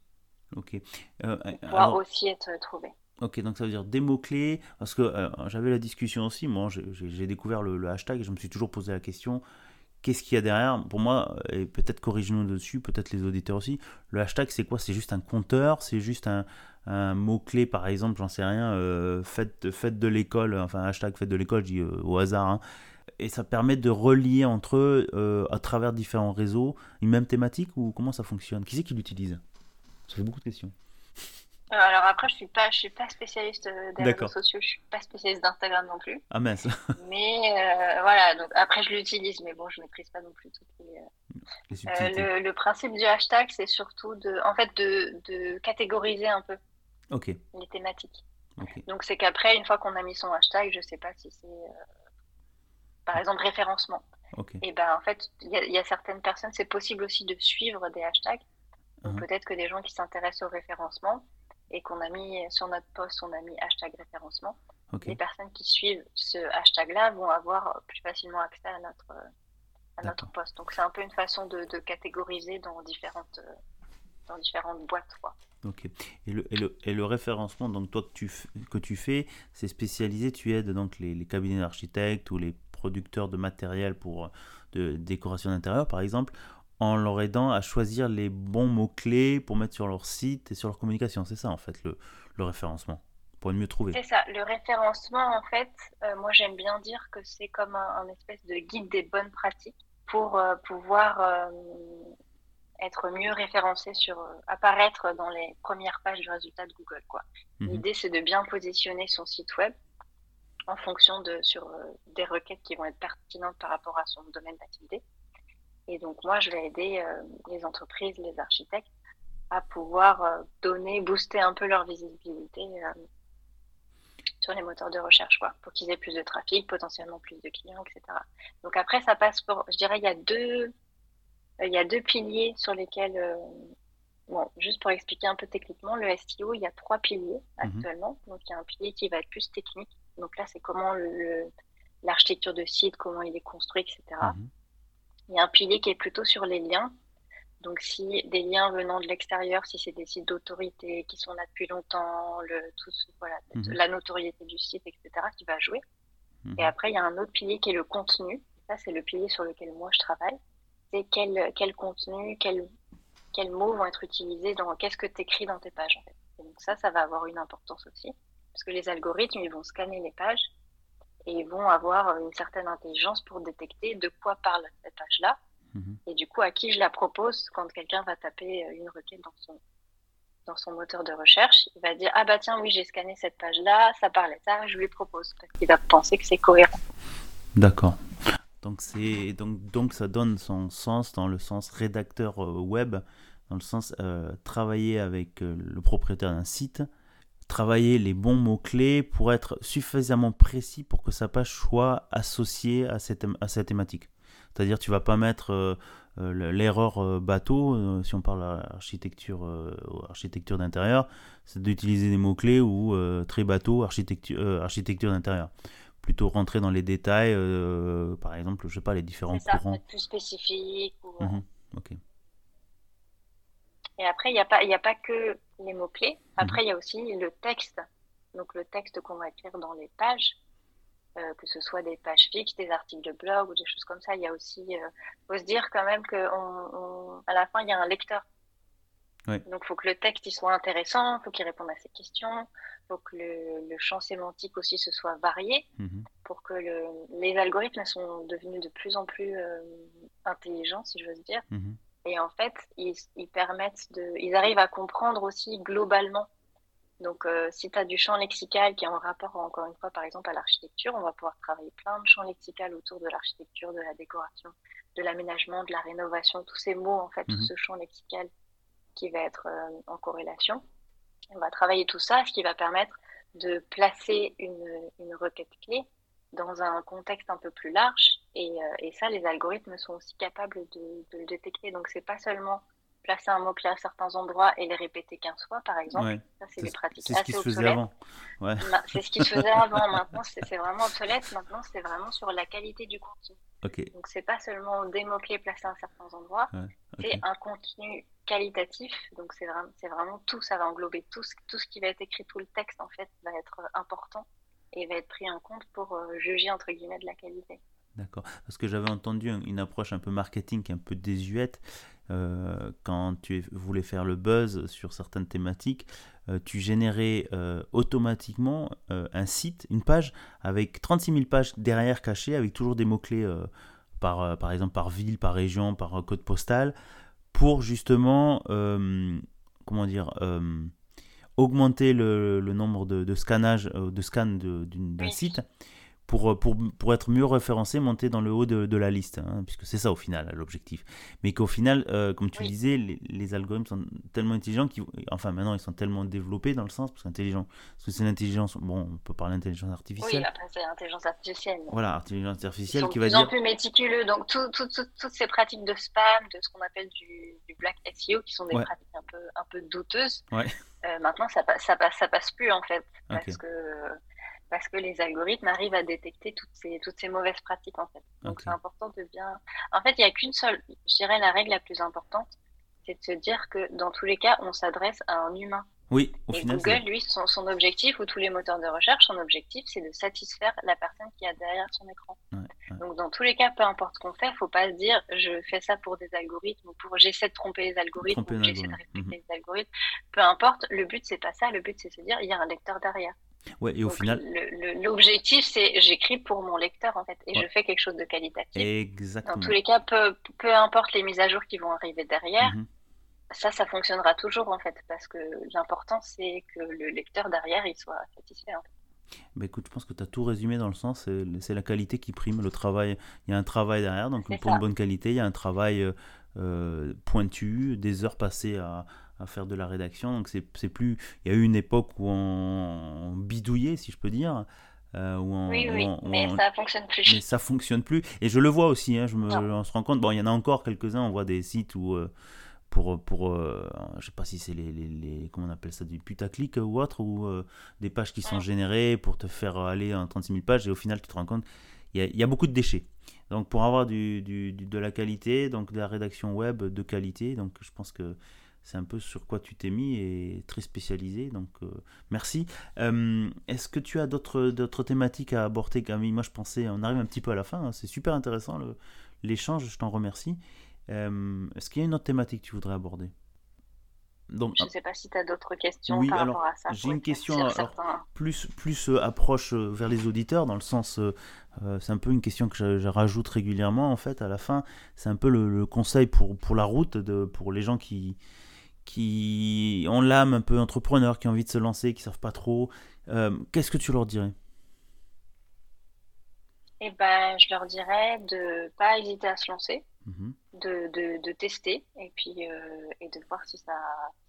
Ok. Euh, Pour alors, aussi être trouvés. Ok, donc ça veut dire des mots-clés, parce que euh, j'avais la discussion aussi, moi j'ai découvert le, le hashtag et je me suis toujours posé la question, qu'est-ce qu'il y a derrière? Pour moi, euh, et peut-être corrige-nous dessus, peut-être les auditeurs aussi, le hashtag c'est quoi? C'est juste un compteur? C'est juste un, un mot-clé par exemple, j'en sais rien, euh, fête, fête de l'école, enfin hashtag fête de l'école, je dis euh, au hasard, hein. et ça permet de relier entre eux, euh, à travers différents réseaux, une même thématique ou comment ça fonctionne? Qui c'est qui l'utilise? Ça fait beaucoup de questions. Euh, Alors après, je suis pas, je suis pas spécialiste euh, des réseaux sociaux, je suis pas spécialiste d'Instagram non plus. Ah mince, Mais euh, voilà, donc après je l'utilise, mais bon, je maîtrise pas non plus toutes les. les Euh, subtilités. le, le principe du hashtag, c'est surtout de, en fait, de, de catégoriser un peu les thématiques. Donc c'est qu'après, une fois qu'on a mis son hashtag, je sais pas si c'est, euh, par exemple, référencement. Et ben en fait, il y, a- il y a certaines personnes, c'est possible aussi de suivre des hashtags. Mhm. peut-être que des gens qui s'intéressent au référencement et qu'on a mis sur notre post, on a mis hashtag référencement. Les personnes qui suivent ce hashtag-là vont avoir plus facilement accès à notre, euh, à notre D'accord. post. Donc c'est un peu une façon de, de catégoriser dans différentes, euh, dans différentes boîtes. Quoi. Ok. Et le, et le, et le référencement donc toi que tu, que tu fais, c'est spécialisé, tu aides donc les, les cabinets d'architectes ou les producteurs de matériel pour euh, de décoration d'intérieur par exemple, en leur aidant à choisir les bons mots-clés pour mettre sur leur site et sur leur communication. C'est ça en fait le, le référencement, pour mieux trouver. C'est ça, le référencement, en fait, euh, moi j'aime bien dire que c'est comme un, un espèce de guide des bonnes pratiques pour euh, pouvoir euh, être mieux référencé sur apparaître dans les premières pages du résultat de Google. Quoi. Mhm. L'idée c'est de bien positionner son site web en fonction de sur des requêtes qui vont être pertinentes par rapport à son domaine d'activité. Et donc moi je vais aider euh, les entreprises, les architectes à pouvoir euh, donner, booster un peu leur visibilité euh, sur les moteurs de recherche, quoi, pour qu'ils aient plus de trafic, potentiellement plus de clients, etc. Donc après, ça passe pour, je dirais, il y a deux, il y a deux piliers sur lesquels, euh, bon, juste pour expliquer un peu techniquement, le SEO, il y a trois piliers actuellement. Donc il y a un pilier qui va être plus technique. Donc là, c'est comment l'architecture de site, comment il est construit, etc. Mhm. Il y a un pilier qui est plutôt sur les liens. Donc, si des liens venant de l'extérieur, si c'est des sites d'autorité qui sont là depuis longtemps, le, tout, voilà, mhm. la notoriété du site, etc., qui va jouer. Mhm. Et après, il y a un autre pilier qui est le contenu. Ça, c'est le pilier sur lequel moi je travaille. C'est quel, quel contenu, quel, quels mots vont être utilisés dans qu'est-ce que tu écris dans tes pages. En fait. donc ça, ça va avoir une importance aussi. Parce que les algorithmes, ils vont scanner les pages et ils vont avoir une certaine intelligence pour détecter de quoi parle cette page-là. Mhm. Et du coup, à qui je la propose quand quelqu'un va taper une requête dans son, dans son moteur de recherche, il va dire Ah bah tiens, oui, j'ai scanné cette page-là, ça parlait ça, je lui propose. Parce qu'il va penser que c'est cohérent. D'accord. Donc, c'est, donc, donc ça donne son sens dans le sens rédacteur euh, web, dans le sens euh, travailler avec euh, le propriétaire d'un site, travailler les bons mots-clés pour être suffisamment précis pour que sa page soit associée à cette, à cette thématique. C'est-à-dire tu vas pas mettre l'erreur bateau, si on parle architecture, architecture d'intérieur, c'est d'utiliser des mots-clés ou très bateau, architecture, architecture d'intérieur plutôt rentrer dans les détails, euh, par exemple, je sais pas, les différents ça, courants. plus spécifique. Mhm, Et après, il n'y a, pas, a pas que les mots-clés. Après, mhm. il y a aussi le texte. Donc, le texte qu'on va écrire dans les pages, euh, que ce soit des pages fixes, des articles de blog ou des choses comme ça. Il y a aussi, il euh, faut se dire quand même qu'à on, la fin, il y a un lecteur. Donc, il faut que le texte il soit intéressant, il faut qu'il réponde à ses questions, faut que le, champ sémantique aussi se soit varié mhm. pour que le, les algorithmes sont devenus de plus en plus euh, intelligents, si je veux dire. Mhm. Et en fait, ils, ils, permettent de, ils arrivent à comprendre aussi globalement. Donc, euh, si tu as du champ lexical qui est en rapport, encore une fois, par exemple, à l'architecture, on va pouvoir travailler plein de champs lexical autour de l'architecture, de la décoration, de l'aménagement, de la rénovation, tous ces mots, en fait, tout mhm. ce champ lexical qui va être euh, en corrélation. On va travailler tout ça, ce qui va permettre de placer une, une requête clé dans un contexte un peu plus large. Et, euh, et ça, les algorithmes sont aussi capables de, de le détecter. Donc, c'est pas seulement placer un mot-clé à certains endroits et les répéter 15 fois, par exemple. Ça, c'est des pratiques ce se faisait avant. Ouais. C'est ce qui se faisait avant. Maintenant, c'est vraiment obsolète. Maintenant, c'est vraiment sur la qualité du contenu. Okay. Donc, c'est pas seulement des mots-clés placés à certains endroits. C'est un contenu qualitatif. Donc, c'est vraiment, vraiment tout. Ça va englober tout ce, tout ce qui va être écrit, tout le texte, en fait, va être important et va être pris en compte pour euh, juger, entre guillemets, de la qualité. D'accord. Parce que j'avais entendu une approche un peu marketing, un peu désuète. Euh, quand tu voulais faire le buzz sur certaines thématiques, euh, tu générais euh, automatiquement un site, une page, avec 36 000 pages derrière cachées, avec toujours des mots-clés, par, par exemple par ville, par région, par code postal, pour justement, comment dire, augmenter le, nombre de, de scannage, de scans d'un site pour, euh, pour, pour, être mieux référencé, monter dans le haut de, de la liste, hein, puisque c'est ça au final l'objectif. Mais qu'au final, euh, comme tu disais, les, les, algorithmes sont tellement intelligents, qu'ils, enfin maintenant ils sont tellement développés dans le sens, parce qu'intelligent, parce que c'est l'intelligence, bon, on peut parler d'intelligence artificielle. Oui, après c'est l'intelligence artificielle. Voilà, intelligence artificielle qui va dire. Ils sont plus méticuleux, donc tout, tout, toutes ces pratiques de spam, de ce qu'on appelle du, du, black SEO, qui sont des pratiques un peu, un peu douteuses, ouais. euh, maintenant ça, ça, passe, ça passe plus en fait, parce que parce que les algorithmes arrivent à détecter toutes ces, toutes ces mauvaises pratiques en fait. Donc c'est important de bien. En fait, il n'y a qu'une seule, je dirais la règle la plus importante, c'est de se dire que dans tous les cas, on s'adresse à un humain. Oui, au Et Google, lui, son, son, objectif, ou tous les moteurs de recherche, son objectif, c'est de satisfaire la personne qui a derrière son écran. Donc, dans tous les cas, peu importe ce qu'on fait, il ne faut pas se dire je fais ça pour des algorithmes ou pour j'essaie de tromper les algorithmes ou j'essaie de respecter mhm. les algorithmes. Peu importe, le but, c'est pas ça. Le but, c'est de se dire il y a un lecteur derrière. Ouais, et au final. L'objectif, c'est j'écris pour mon lecteur, en fait, et je fais quelque chose de qualitatif. Exactement. Dans tous les cas, peu, peu importe les mises à jour qui vont arriver derrière, mhm. ça, ça fonctionnera toujours, en fait, parce que l'important, c'est que le lecteur derrière, il soit satisfait, en fait. Bah écoute, je pense que tu as tout résumé dans le sens, c'est la qualité qui prime, le travail, il y a un travail derrière, donc pour une bonne qualité, il y a un travail euh, euh, pointu, des heures passées à, à faire de la rédaction. Donc c'est plus. Il y a eu une époque où on, bidouillait, si je peux dire. Euh, où oui, oui, mais ça fonctionne plus. Mais ça fonctionne plus. Et je le vois aussi, hein, je me, on se rend compte. Bon, il y en a encore quelques-uns, on voit des sites où. Euh, pour, pour euh, je sais pas si c'est les, les, les, comment on appelle ça du putaclic ou autre ou des pages qui sont générées pour te faire aller en 36 000 pages et au final tu te rends compte il y, a beaucoup de déchets. Donc pour avoir du, de la qualité, donc de la rédaction web de qualité, donc je pense que c'est un peu sur quoi tu t'es mis et très spécialisé. Donc euh, merci. Euh, est-ce que tu as d'autres thématiques à aborder, Camille Moi je pensais, on arrive un petit peu à la fin, hein. c'est super intéressant l'échange, je t'en remercie. Euh, est-ce qu'il y a une autre thématique que tu voudrais aborder? Donc, je ne sais pas si tu as d'autres questions par rapport à ça. J'ai une question plus, plus approche vers les auditeurs, dans le sens, c'est un peu une question que je, rajoute régulièrement en fait à la fin. C'est un peu le, conseil pour, pour la route, de, pour les gens qui, qui ont l'âme un peu entrepreneur, qui ont envie de se lancer, qui savent pas trop. Euh, qu'est-ce que tu leur dirais? Eh ben, je leur dirais de pas hésiter à se lancer, mhm. de, de, de, tester et puis euh, et de voir si ça,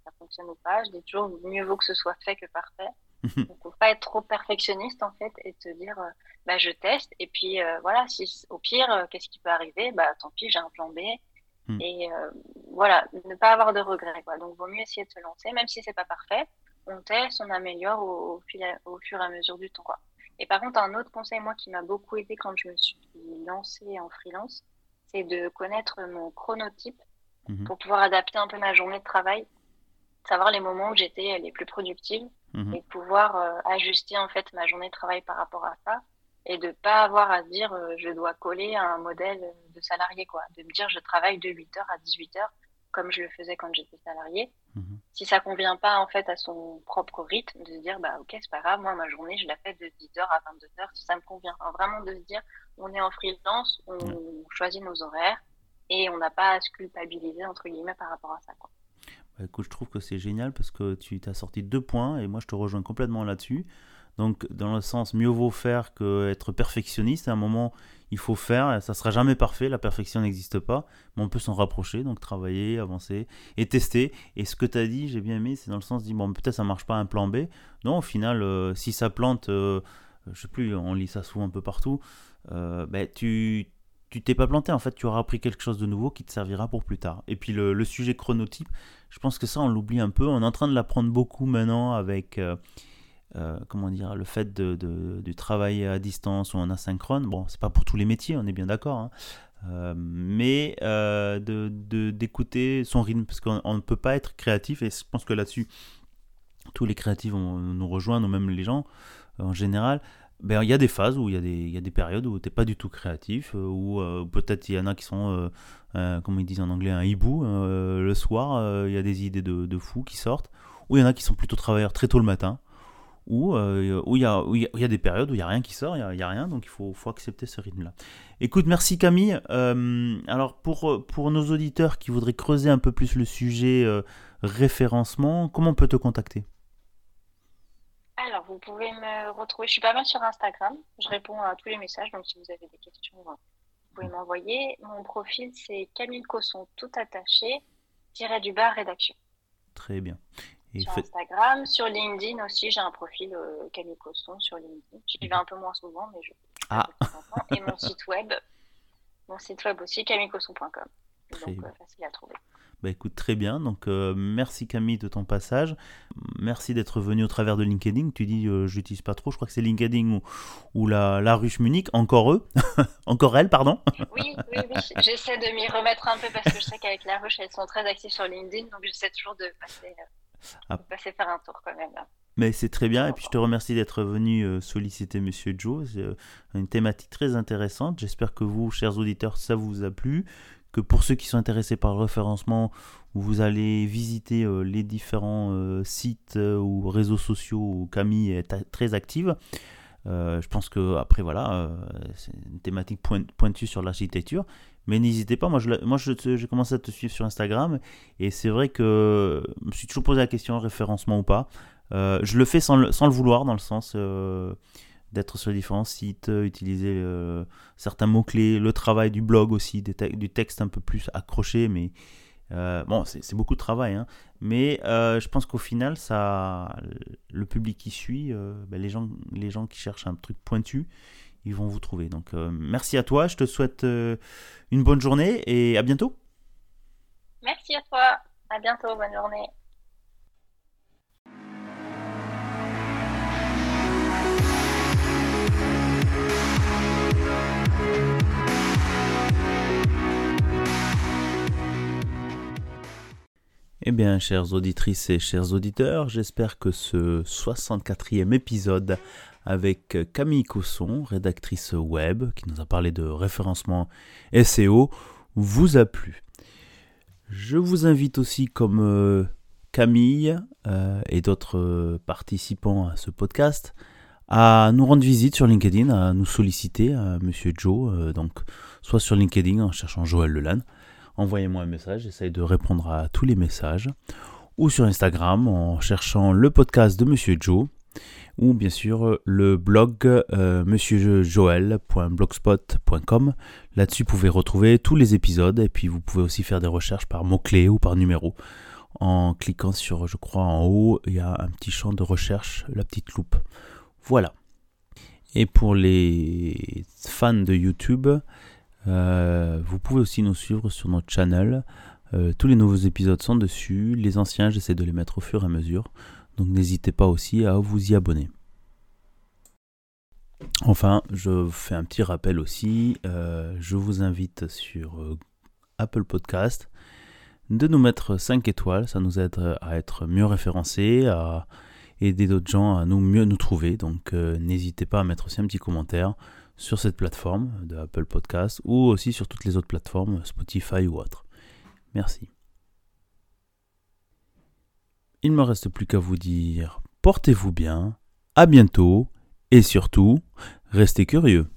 ça, fonctionne ou pas. Je dis toujours mieux vaut que ce soit fait que parfait. Mhm. Donc, faut pas être trop perfectionniste en fait et te dire euh, bah je teste et puis voilà si au pire qu'est-ce qui peut arriver? Bah tant pis j'ai un plan B Hmm. Et euh, voilà, ne pas avoir de regrets. Quoi. Donc, vaut mieux essayer de se lancer, même si c'est pas parfait. On teste, on améliore au, au, fur et à mesure du temps. Quoi. Et par contre, un autre conseil, moi, qui m'a beaucoup aidé quand je me suis lancée en freelance, c'est de connaître mon chronotype hmm. pour pouvoir adapter un peu ma journée de travail, savoir les moments où j'étais les plus productives hmm. et pouvoir euh, ajuster en fait ma journée de travail par rapport à ça et de pas avoir à dire euh, je dois coller à un modèle de salarié quoi. De me dire je travaille de 8h à 18h comme je le faisais quand j'étais salarié mhm. si ça convient pas en fait à son propre rythme de se dire bah ok c'est pas grave moi ma journée je la fais de 10h à 22h si ça me convient. Vraiment de se dire on est en freelance on choisit nos horaires et on n'a pas à se culpabiliser entre guillemets par rapport à ça quoi. Bah, écoute je trouve que c'est génial parce que tu t'as sorti deux points et moi je te rejoins complètement là-dessus donc, dans le sens, mieux vaut faire qu'être perfectionniste. À un moment, il faut faire. Ça sera jamais parfait. La perfection n'existe pas. Mais on peut s'en rapprocher. Donc, travailler, avancer et tester. Et ce que tu as dit, j'ai bien aimé, c'est dans le sens, dit, bon, peut-être ça marche pas un plan B. Non, au final, euh, si ça plante, euh, je sais plus, on lit ça souvent un peu partout, euh, ben, tu tu t'es pas planté, en fait, tu auras appris quelque chose de nouveau qui te servira pour plus tard. Et puis le, le sujet chronotype, je pense que ça, on l'oublie un peu. On est en train de l'apprendre beaucoup maintenant avec euh, comment dire, le fait de, de, travailler à distance ou en asynchrone, bon, c'est pas pour tous les métiers, on est bien d'accord, hein. euh, mais euh, de d'écouter son rythme, parce qu'on ne peut pas être créatif, et je pense que là-dessus, tous les créatifs vont nous rejoindre, ou même les gens en général. Ben, il y a des phases où il y, a des, y a des périodes où tu n'es pas du tout créatif, ou peut-être il y en a qui sont, comme ils disent en anglais, un hibou. le soir, il y a des idées de, de fous qui sortent, ou il y en a qui sont plutôt travailleurs très tôt le matin où euh, il y, a, y, a des périodes où il n'y a rien qui sort, il n'y a, rien, donc il faut, faut accepter ce rythme-là. Écoute, merci Camille. Euh, alors pour, pour nos auditeurs qui voudraient creuser un peu plus le sujet euh, référencement, comment on peut te contacter? Alors vous pouvez me retrouver, je suis pas mal sur Instagram, je réponds à tous les messages, donc si vous avez des questions, vous pouvez m'envoyer. Mon profil c'est Camille Cosson, tout attaché, tiré du bas rédaction. Très bien sur Instagram, sur LinkedIn aussi, j'ai un profil euh, Camille Cosson sur LinkedIn. J'y vais un peu moins souvent, mais je. Ah. Et mon site web, mon site web aussi, camillecosson.com. Donc euh, facile à trouver. Bah écoute, très bien. Donc euh, merci Camille de ton passage. Merci d'être venu au travers de LinkedIn. Tu dis euh, je n'utilise pas trop. Je crois que c'est LinkedIn ou, ou la, la ruche Munich. Encore eux. Encore elle, pardon. oui, oui, oui. J'essaie de m'y remettre un peu parce que je sais qu'avec la ruche, elles sont très actives sur LinkedIn. Donc j'essaie toujours de passer. Ah. passer faire un tour quand même. Mais c'est très bien, et puis je te remercie d'être venu euh, solliciter Monsieur Joe. C'est euh, une thématique très intéressante. J'espère que vous, chers auditeurs, ça vous a plu. Que pour ceux qui sont intéressés par le référencement, vous allez visiter euh, les différents sites ou réseaux sociaux où Camille est très active. je pense que après voilà, c'est une thématique pointue sur l'architecture. Mais n'hésitez pas, moi, je, moi j'ai commencé à te suivre sur Instagram et c'est vrai que je me suis toujours posé la question référencement ou pas. Euh, je le fais sans le, sans le, vouloir, dans le sens euh, d'être sur les différents sites, utiliser euh, certains mots-clés, le travail du blog aussi, du texte un peu plus accroché, mais bon, c'est beaucoup de travail. Hein. mais je pense qu'au final, ça, le public qui suit, ben, les, gens, les gens qui cherchent un truc pointu, ils vont vous trouver. Donc euh, merci à toi, je te souhaite euh, une bonne journée et à bientôt. Merci à toi, à bientôt, bonne journée. Eh bien, chères auditrices et chers auditeurs, j'espère que ce 64e épisode avec Camille Cosson, rédactrice web, qui nous a parlé de référencement SEO, vous a plu. Je vous invite aussi, comme euh, Camille euh, et d'autres euh, participants à ce podcast, à nous rendre visite sur LinkedIn, à nous solliciter, à Monsieur Joe, donc soit sur LinkedIn en cherchant Joël Lelan, envoyez-moi un message, j'essaye de répondre à tous les messages. Ou sur Instagram en cherchant le podcast de Monsieur Joe. Ou bien sûr le blog euh, monsieurjoël.blogspot.com. Là-dessus, vous pouvez retrouver tous les épisodes et puis vous pouvez aussi faire des recherches par mots-clés ou par numéro. En cliquant sur, je crois, en haut, il y a un petit champ de recherche, la petite loupe. Voilà. Et pour les fans de YouTube, euh, vous pouvez aussi nous suivre sur notre channel. Euh, tous les nouveaux épisodes sont dessus. Les anciens, j'essaie de les mettre au fur et à mesure. Donc n'hésitez pas aussi à vous y abonner. Enfin, je fais un petit rappel aussi. Euh, je vous invite sur Apple Podcast de nous mettre 5 étoiles. Ça nous aide à être mieux référencés, à aider d'autres gens à nous mieux nous trouver. Donc n'hésitez pas à mettre aussi un petit commentaire sur cette plateforme de Apple Podcast ou aussi sur toutes les autres plateformes, Spotify ou autres. Merci. Il ne me reste plus qu'à vous dire portez-vous bien, à bientôt et surtout, restez curieux.